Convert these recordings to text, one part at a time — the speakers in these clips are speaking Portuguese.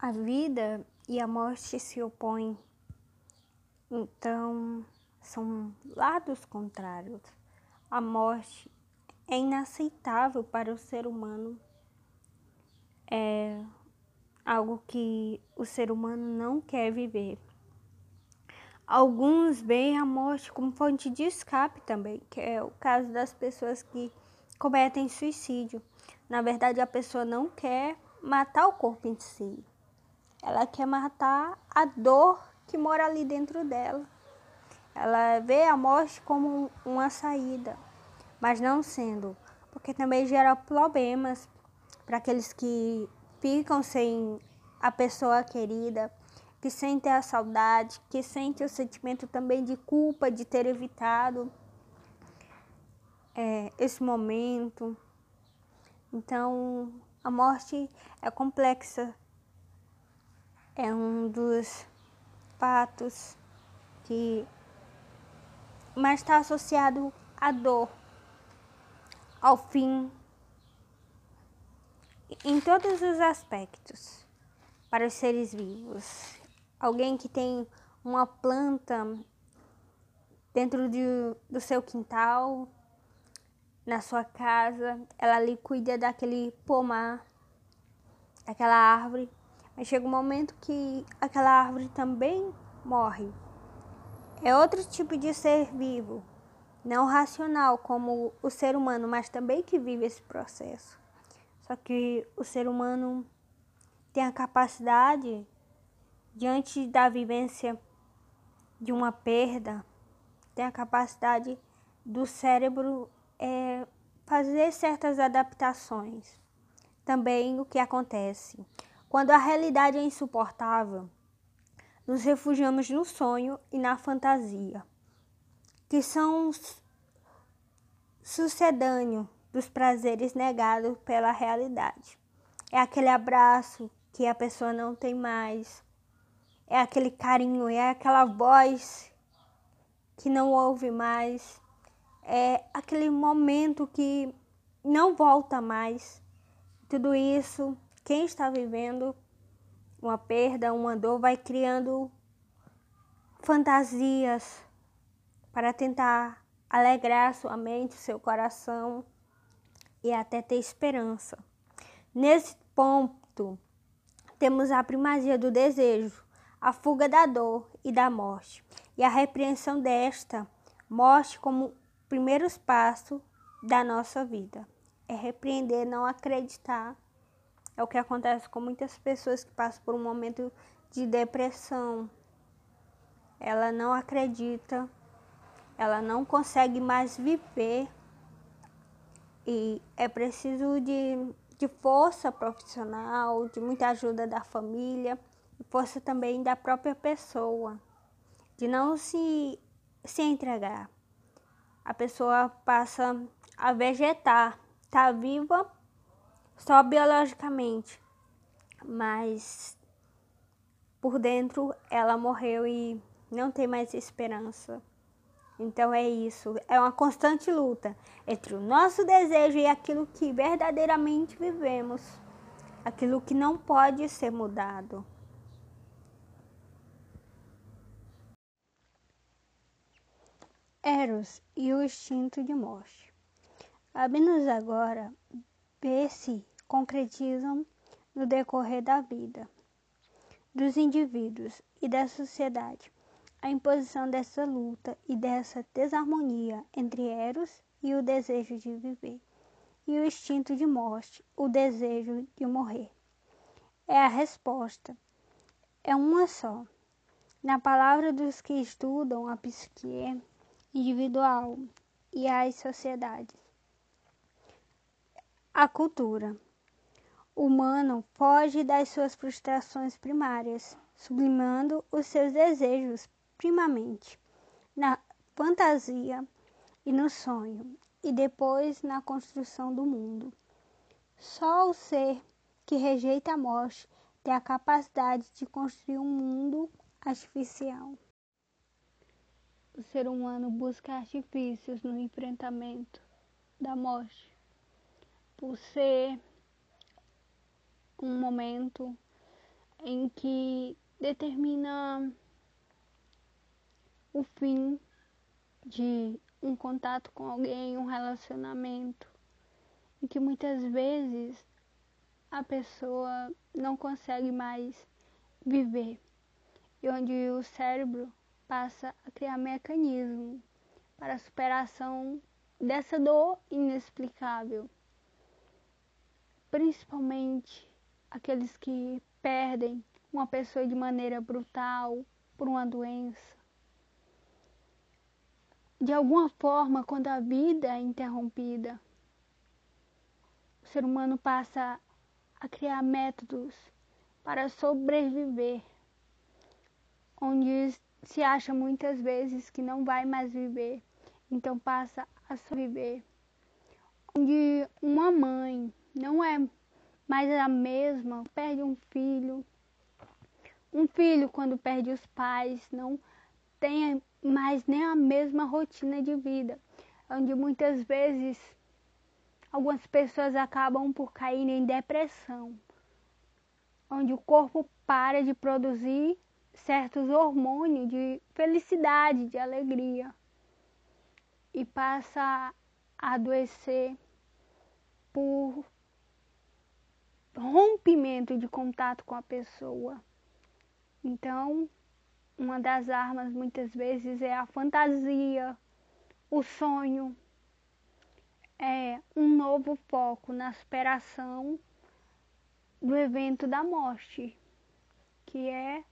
a vida e a morte se opõem. Então, são lados contrários. A morte é inaceitável para o ser humano. É algo que o ser humano não quer viver. Alguns veem a morte como fonte de escape também, que é o caso das pessoas que cometem suicídio. Na verdade, a pessoa não quer matar o corpo em si. Ela quer matar a dor que mora ali dentro dela. Ela vê a morte como uma saída, mas não sendo, porque também gera problemas para aqueles que ficam sem a pessoa querida, que sentem a saudade, que sentem o sentimento também de culpa de ter evitado é, esse momento. Então, a morte é complexa, é um dos fatos que mas está associado à dor, ao fim, em todos os aspectos para os seres vivos. Alguém que tem uma planta dentro de, do seu quintal, na sua casa, ela ali cuida daquele pomar, daquela árvore, mas chega um momento que aquela árvore também morre. É outro tipo de ser vivo, não racional como o ser humano, mas também que vive esse processo. Só que o ser humano tem a capacidade, diante da vivência de uma perda, tem a capacidade do cérebro é, fazer certas adaptações. Também o que acontece quando a realidade é insuportável, nos refugiamos no sonho e na fantasia, que são sucedâneo dos prazeres negados pela realidade. É aquele abraço que a pessoa não tem mais. É aquele carinho, é aquela voz que não ouve mais. É aquele momento que não volta mais. Tudo isso, quem está vivendo uma perda, uma dor, vai criando fantasias para tentar alegrar sua mente, seu coração e até ter esperança. Nesse ponto, temos a primazia do desejo, a fuga da dor e da morte, e a repreensão desta morte como primeiros passos da nossa vida. É repreender, não acreditar. É o que acontece com muitas pessoas que passam por um momento de depressão. Ela não acredita, ela não consegue mais viver e é preciso de de força profissional, de muita ajuda da família força também da própria pessoa, de não se, se entregar. A pessoa passa a vegetar, tá viva só biologicamente, mas por dentro ela morreu e não tem mais esperança. Então é isso, é uma constante luta entre o nosso desejo e aquilo que verdadeiramente vivemos, aquilo que não pode ser mudado. Eros e o instinto de morte. Cabe-nos agora ver se concretizam no decorrer da vida dos indivíduos e da sociedade a imposição dessa luta e dessa desarmonia entre Eros e o desejo de viver, e o instinto de morte, o desejo de morrer. É a resposta. É uma só. Na palavra dos que estudam a psique individual e as sociedades. A cultura. O humano foge das suas frustrações primárias, sublimando os seus desejos primamente na fantasia e no sonho, e depois na construção do mundo. Só o ser que rejeita a morte tem a capacidade de construir um mundo artificial. O ser humano busca artifícios no enfrentamento da morte, por ser um momento em que determina o fim de um contato com alguém, um relacionamento, em que muitas vezes a pessoa não consegue mais viver e onde o cérebro passa a criar mecanismos para a superação dessa dor inexplicável. Principalmente aqueles que perdem uma pessoa de maneira brutal por uma doença. De alguma forma, quando a vida é interrompida, o ser humano passa a criar métodos para sobreviver, onde se acha muitas vezes que não vai mais viver, então passa a sobreviver. Onde uma mãe não é mais a mesma, perde um filho. Um filho, quando perde os pais, não tem mais nem a mesma rotina de vida, onde muitas vezes algumas pessoas acabam por cair em depressão, onde o corpo para de produzir certos hormônios de felicidade, de alegria e passa a adoecer por rompimento de contato com a pessoa. Então, uma das armas muitas vezes é a fantasia, o sonho, é um novo foco na superação do evento da morte, que é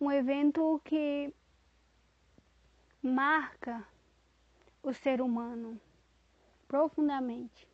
um evento que marca o ser humano profundamente.